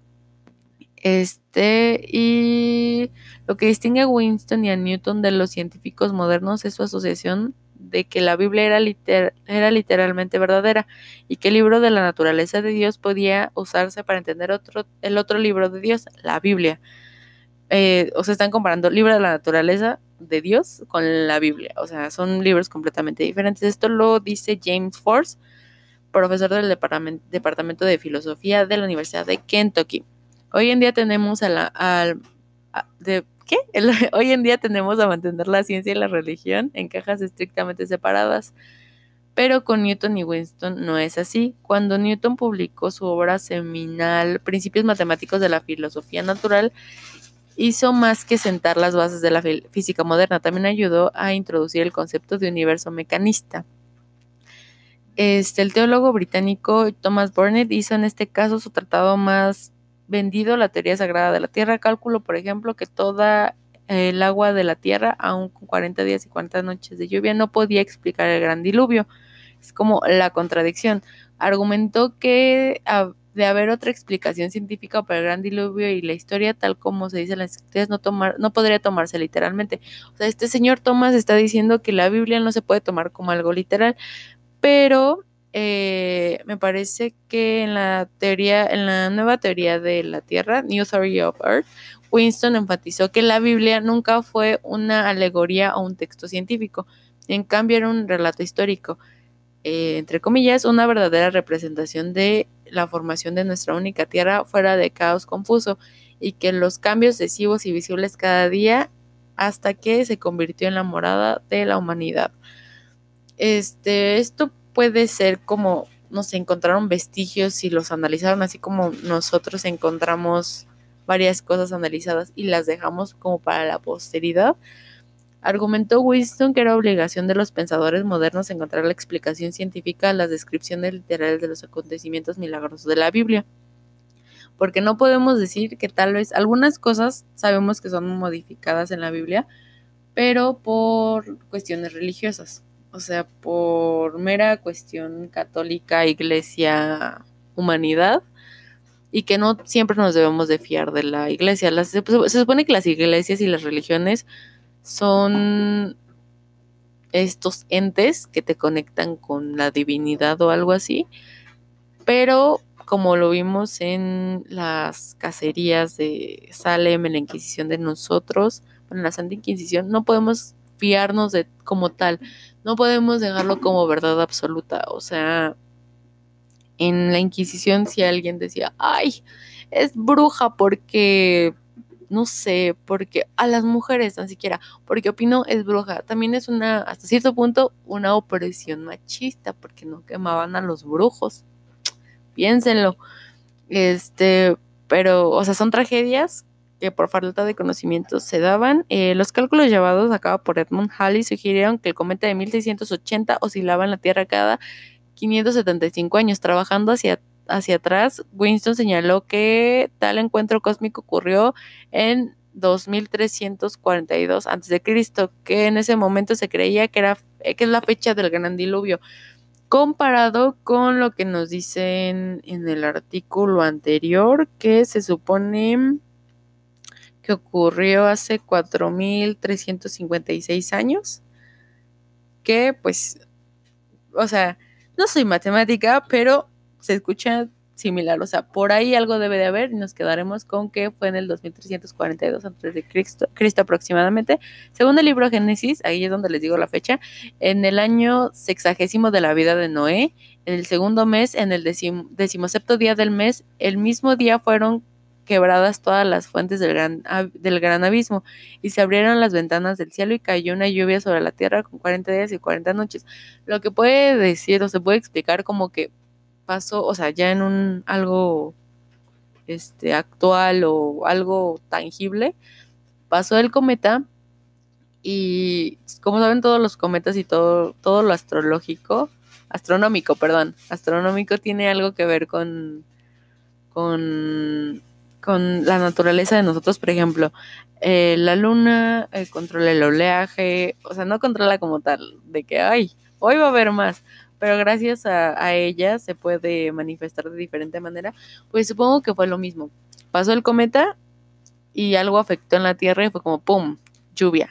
Este, y lo que distingue a Winston y a Newton de los científicos modernos es su asociación de que la Biblia era, era literalmente verdadera y que el libro de la naturaleza de Dios podía usarse para entender otro, el otro libro de Dios, la Biblia. Eh, o sea, están comparando libro de la naturaleza de Dios con la Biblia. O sea, son libros completamente diferentes. Esto lo dice James Force, profesor del departamento, de Filosofía de la Universidad de Kentucky. Hoy en día tenemos a la... A- ¿Qué? Hoy en día tenemos a mantener la ciencia y la religión en cajas estrictamente separadas. Pero con Newton y Winston no es así. Cuando Newton publicó su obra seminal Principios Matemáticos de la Filosofía Natural hizo más que sentar las bases de la física moderna, también ayudó a introducir el concepto de universo mecanista. Este, el teólogo británico Thomas Burnett hizo en este caso su tratado más vendido, la teoría sagrada de la Tierra. Cálculo, por ejemplo, que toda el agua de la Tierra, aun con 40 días y 40 noches de lluvia, no podía explicar el gran diluvio. Es como la contradicción. Argumentó que de haber otra explicación científica para el gran diluvio y la historia tal como se dice en las escrituras no tomar no podría tomarse literalmente. O sea, este señor Thomas está diciendo que la Biblia no se puede tomar como algo literal, pero eh, me parece que en la teoría, en la nueva teoría de la Tierra, New Theory of Earth, Winston enfatizó que la Biblia nunca fue una alegoría o un texto científico, en cambio era un relato histórico, eh, entre comillas, una verdadera representación de la formación de nuestra única Tierra fuera de caos confuso y que los cambios decisivos y visibles cada día hasta que se convirtió en la morada de la humanidad. Este, esto puede ser como, no sé, encontraron vestigios y los analizaron así como nosotros encontramos varias cosas analizadas y las dejamos como para la posteridad. Argumentó Winston que era obligación de los pensadores modernos encontrar la explicación científica a las descripciones literales de los acontecimientos milagrosos de la Biblia. Porque no podemos decir que tal vez algunas cosas sabemos que son modificadas en la Biblia, pero por cuestiones religiosas o sea, por mera cuestión católica, iglesia, humanidad, y que no siempre nos debemos de fiar de la iglesia. se, supone que las iglesias y las religiones son estos entes que te conectan con la divinidad o algo así, pero como lo vimos en las cacerías de Salem, en la Inquisición de nosotros, en la Santa Inquisición, no podemos fiarnos de como tal. No podemos dejarlo como verdad absoluta. O sea, en la Inquisición si alguien decía, ay, es bruja porque, no sé, porque a las mujeres tan siquiera, porque opino es bruja, también es una, hasta cierto punto, una opresión machista, porque no quemaban a los brujos. Piénsenlo. Este, pero, o sea, son tragedias que por falta de conocimientos se daban. Eh, los cálculos llevados a cabo por Edmund Halley sugirieron que el cometa de 1680 oscilaba en la Tierra cada 575 años. Trabajando hacia, hacia atrás, Winston señaló que tal encuentro cósmico ocurrió en 2342 a.C., que en ese momento se creía que, era, que es la fecha del gran diluvio comparado con lo que nos dicen en el artículo anterior, que se supone que ocurrió hace 4.356 años, que pues, o sea, no soy matemática, pero se escucha similar, o sea, por ahí algo debe de haber y nos quedaremos con que fue en el 2342 antes de Cristo, Cristo aproximadamente. Según el libro Génesis, ahí es donde les digo la fecha, en el año sexagésimo de la vida de Noé, en el segundo mes, en el decimosepto día del mes, el mismo día fueron quebradas todas las fuentes del gran, del gran abismo, y se abrieron las ventanas del cielo y cayó una lluvia sobre la tierra con 40 días y 40 noches. Lo que puede decir o se puede explicar como que pasó, o sea, ya en un algo este actual o algo tangible, pasó el cometa y como saben todos los cometas y todo todo lo astrológico, astronómico, perdón, astronómico tiene algo que ver con con con la naturaleza de nosotros, por ejemplo, eh, la luna eh, controla el oleaje, o sea, no controla como tal, de que, ay, hoy va a haber más, pero gracias a, ella se puede manifestar de diferente manera, pues supongo que fue lo mismo. Pasó el cometa y algo afectó en la Tierra y fue como, ¡pum!, lluvia.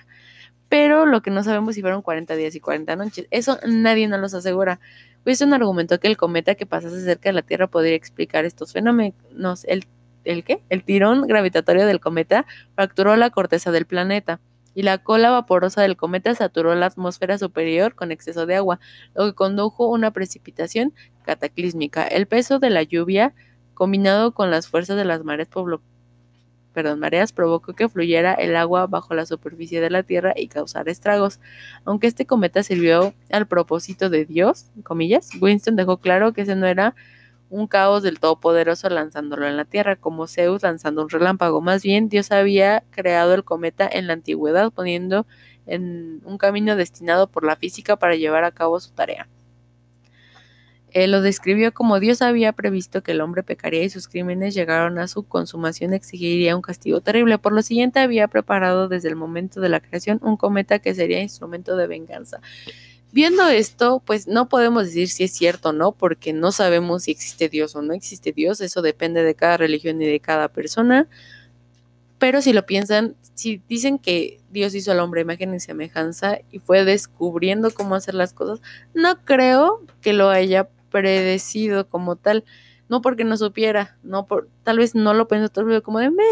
Pero lo que no sabemos si fueron 40 días y 40 noches, eso nadie nos los asegura. Pues un argumento que el cometa que pasase cerca de la Tierra podría explicar estos fenómenos. El ¿el qué? El tirón gravitatorio del cometa fracturó la corteza del planeta y la cola vaporosa del cometa saturó la atmósfera superior con exceso de agua, lo que condujo a una precipitación cataclísmica. El peso de la lluvia, combinado con las fuerzas de las mareas, provocó que fluyera el agua bajo la superficie de la Tierra y causara estragos. Aunque este cometa sirvió al propósito de Dios, comillas, Winston dejó claro que ese no era un caos del Todopoderoso lanzándolo en la Tierra, como Zeus lanzando un relámpago. Más bien, Dios había creado el cometa en la antigüedad, poniendo en un camino destinado por la física para llevar a cabo su tarea. Él lo describió como Dios había previsto que el hombre pecaría y sus crímenes llegaron a su consumación exigiría un castigo terrible. Por lo siguiente había preparado desde el momento de la creación un cometa que sería instrumento de venganza. Viendo esto, pues no podemos decir si es cierto o no, porque no sabemos si existe Dios o no existe Dios, eso depende de cada religión y de cada persona. Pero si lo piensan, si dicen que Dios hizo al hombre imagen y semejanza y fue descubriendo cómo hacer las cosas, no creo que lo haya predecido como tal, no porque no supiera, no por, tal vez no lo pensó tal vez como de me.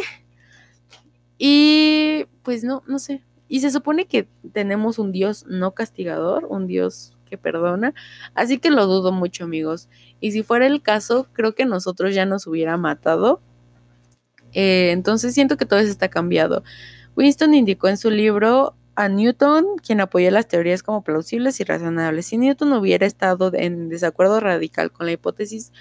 Y pues no, no sé. Y se supone que tenemos un Dios no castigador, un Dios que perdona, así que lo dudo mucho, amigos. Y si fuera el caso, creo que nosotros ya nos hubiera matado. Eh, entonces siento que todo eso está cambiado. Winston indicó en su libro a Newton, quien apoyó las teorías como plausibles y razonables. Si Newton hubiera estado en desacuerdo radical con la hipótesis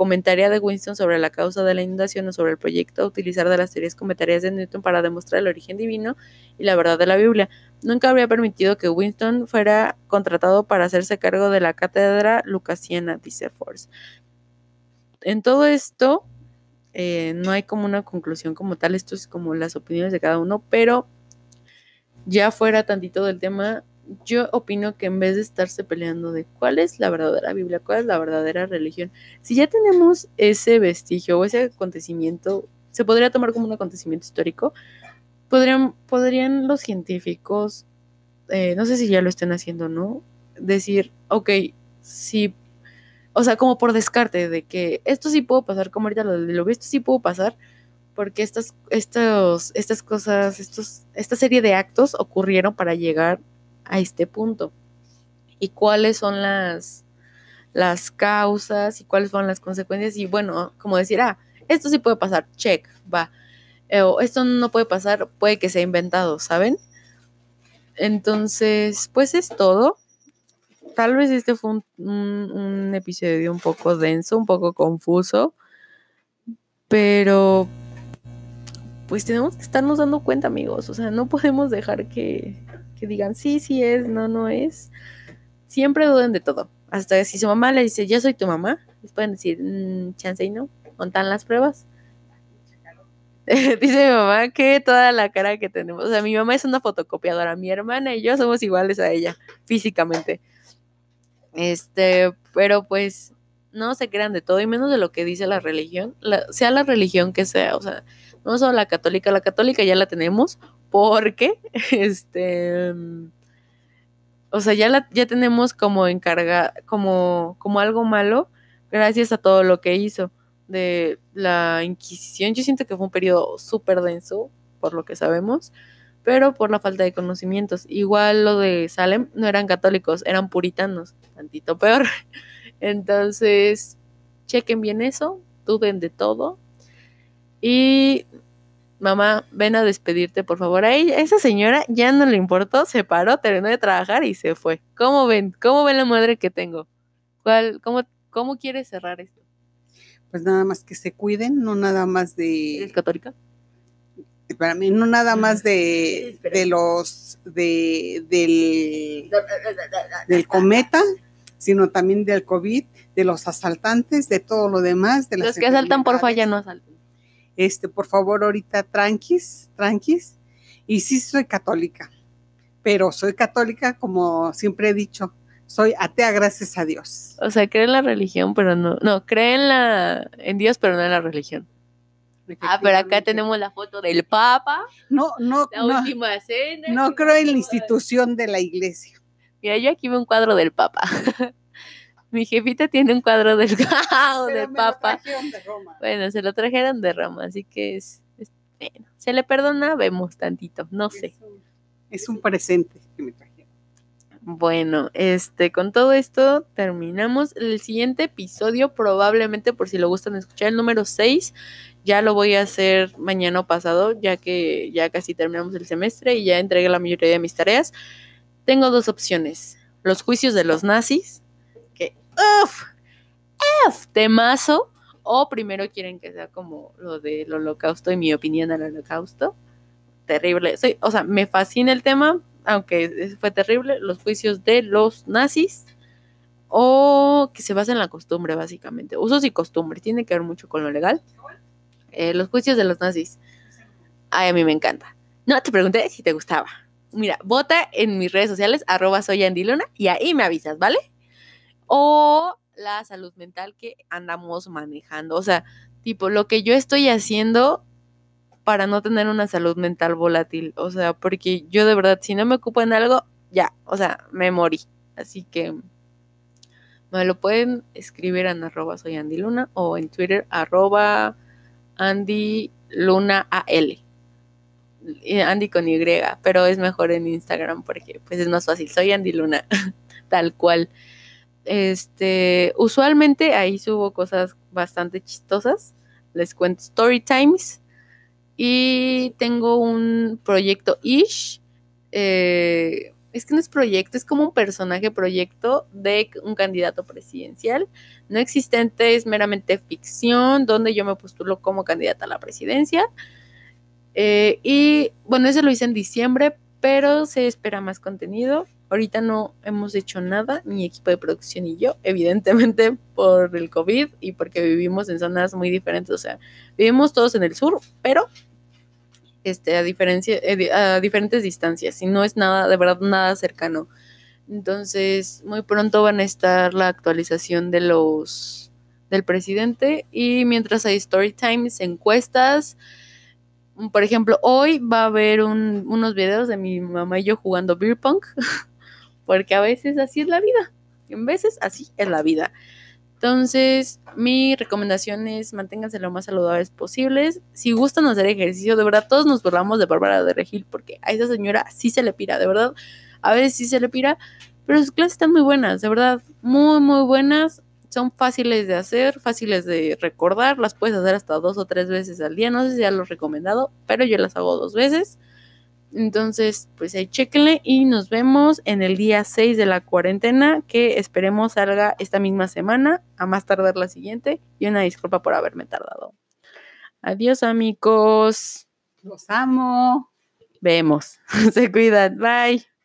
comentaria de Winston sobre la causa de la inundación o sobre el proyecto a utilizar de las teorías comentarias de Newton para demostrar el origen divino y la verdad de la Biblia, nunca habría permitido que Winston fuera contratado para hacerse cargo de la cátedra lucasiana, dice Force. En todo esto, eh, no hay como una conclusión como tal, esto es como las opiniones de cada uno, pero ya fuera tantito del tema, yo opino que en vez de estarse peleando de cuál es la verdadera Biblia, cuál es la verdadera religión, si ya tenemos ese vestigio o ese acontecimiento, se podría tomar como un acontecimiento histórico, podrían, podrían los científicos, eh, no sé si ya lo estén haciendo, ¿no? Decir, ok, si, o sea, como por descarte de que esto sí puedo pasar, como ahorita lo lo visto sí puedo pasar, porque estas, estos, estas cosas, estos, esta serie de actos ocurrieron para llegar a este punto. Y cuáles son las, las causas y cuáles fueron las consecuencias. Y bueno, como decir, ah, esto sí puede pasar, check, va. Eh, o esto no puede pasar, puede que sea inventado, ¿saben? Entonces, pues es todo. Tal vez este fue un, un, un episodio un poco denso, un poco confuso, pero pues tenemos que estarnos dando cuenta, amigos. O sea, no podemos dejar que, que digan sí, sí es, no, no es. Siempre duden de todo. Hasta si su mamá le dice, yo soy tu mamá, les pueden decir, mmm, chance y no, montan las pruebas. dice mi mamá que toda la cara que tenemos, o sea, mi mamá es una fotocopiadora, mi hermana y yo somos iguales a ella, físicamente. Este, pero pues no se crean de todo y menos de lo que dice la religión, sea la religión que sea, o sea, no solo la católica, la católica ya la tenemos porque, este, o sea, ya, la, ya tenemos como encarga, como, como algo malo gracias a todo lo que hizo de la Inquisición. Yo siento que fue un periodo súper denso, por lo que sabemos, pero por la falta de conocimientos. Igual lo de Salem no eran católicos, eran puritanos, tantito peor. Entonces, chequen bien eso, duden de todo y mamá, ven a despedirte, por favor. A ella, esa señora ya no le importó, se paró, terminó de trabajar y se fue. ¿Cómo ven? ¿Cómo ven la madre que tengo? ¿Cuál, cómo, ¿Cómo quieres cerrar esto? Pues nada más que se cuiden, no nada más de... ¿Eres católica? Para mí, no nada más de, de los... De, del, del cometa, sino también del COVID, de los asaltantes, de todo lo demás. De los que asaltan, por falla no asaltan este, por favor, ahorita tranquis, tranquis. Y sí soy católica, pero soy católica, como siempre he dicho, soy atea gracias a Dios. O sea, cree en la religión, pero no, no, cree en la, en Dios, pero no en la religión. Ah, pero acá tenemos la foto del Papa. No, no, la no, última cena. No creo en la institución de la iglesia. Mira, yo aquí veo un cuadro del Papa. Mi jefita tiene un cuadro del, del Papa. De bueno, se lo trajeron de Roma, así que es, es bueno, se le perdona, vemos tantito, no es sé. Un, es un presente que me trajeron. Bueno, este, con todo esto terminamos el siguiente episodio, probablemente por si lo gustan escuchar, el número 6. Ya lo voy a hacer mañana o pasado, ya que ya casi terminamos el semestre y ya entregué la mayoría de mis tareas. Tengo dos opciones. Los juicios de los nazis, Uf, ¡Uf! Temazo. O primero quieren que sea como lo del holocausto y mi opinión al holocausto. Terrible. Soy, o sea, me fascina el tema, aunque fue terrible, los juicios de los nazis. O que se basa en la costumbre, básicamente. Usos y costumbres. Tiene que ver mucho con lo legal. Eh, los juicios de los nazis. Ay, a mí me encanta. No, te pregunté si te gustaba. Mira, vota en mis redes sociales, arroba soy y ahí me avisas, ¿vale? O la salud mental que andamos manejando. O sea, tipo, lo que yo estoy haciendo para no tener una salud mental volátil. O sea, porque yo de verdad, si no me ocupo en algo, ya, o sea, me morí. Así que me lo pueden escribir en arroba soy Andy Luna o en Twitter arroba Andy Luna AL. Andy con Y, pero es mejor en Instagram porque pues es más fácil. Soy Andy Luna, tal cual. Este, usualmente ahí subo cosas bastante chistosas. Les cuento story times. Y tengo un proyecto ish. Eh, es que no es proyecto, es como un personaje proyecto de un candidato presidencial. No existente, es meramente ficción, donde yo me postulo como candidata a la presidencia. Eh, y bueno, ese lo hice en diciembre, pero se espera más contenido. Ahorita no hemos hecho nada, mi equipo de producción y yo, evidentemente por el COVID y porque vivimos en zonas muy diferentes. O sea, vivimos todos en el sur, pero este, a, diferencia, eh, a diferentes distancias y no es nada, de verdad, nada cercano. Entonces, muy pronto van a estar la actualización de los del presidente y mientras hay story times, encuestas, por ejemplo, hoy va a haber unos videos de mi mamá y yo jugando beer pong, porque a veces así es la vida, en veces así es la vida. Entonces, mi recomendación es manténganse lo más saludables posibles. Si gustan hacer ejercicio, de verdad, todos nos burlamos de Bárbara de Regil porque a esa señora sí se le pira, de verdad. A veces sí se le pira, pero sus clases están muy buenas, de verdad, muy, muy buenas. Son fáciles de hacer, fáciles de recordar, las puedes hacer hasta dos o tres veces al día. No sé si ya lo he recomendado, pero yo las hago dos veces. Entonces, pues ahí chequenle y nos vemos en el día 6 de la cuarentena, que esperemos salga esta misma semana, a más tardar la siguiente. Y una disculpa por haberme tardado. Adiós, amigos. Los amo. Vemos. Se cuidan. Bye.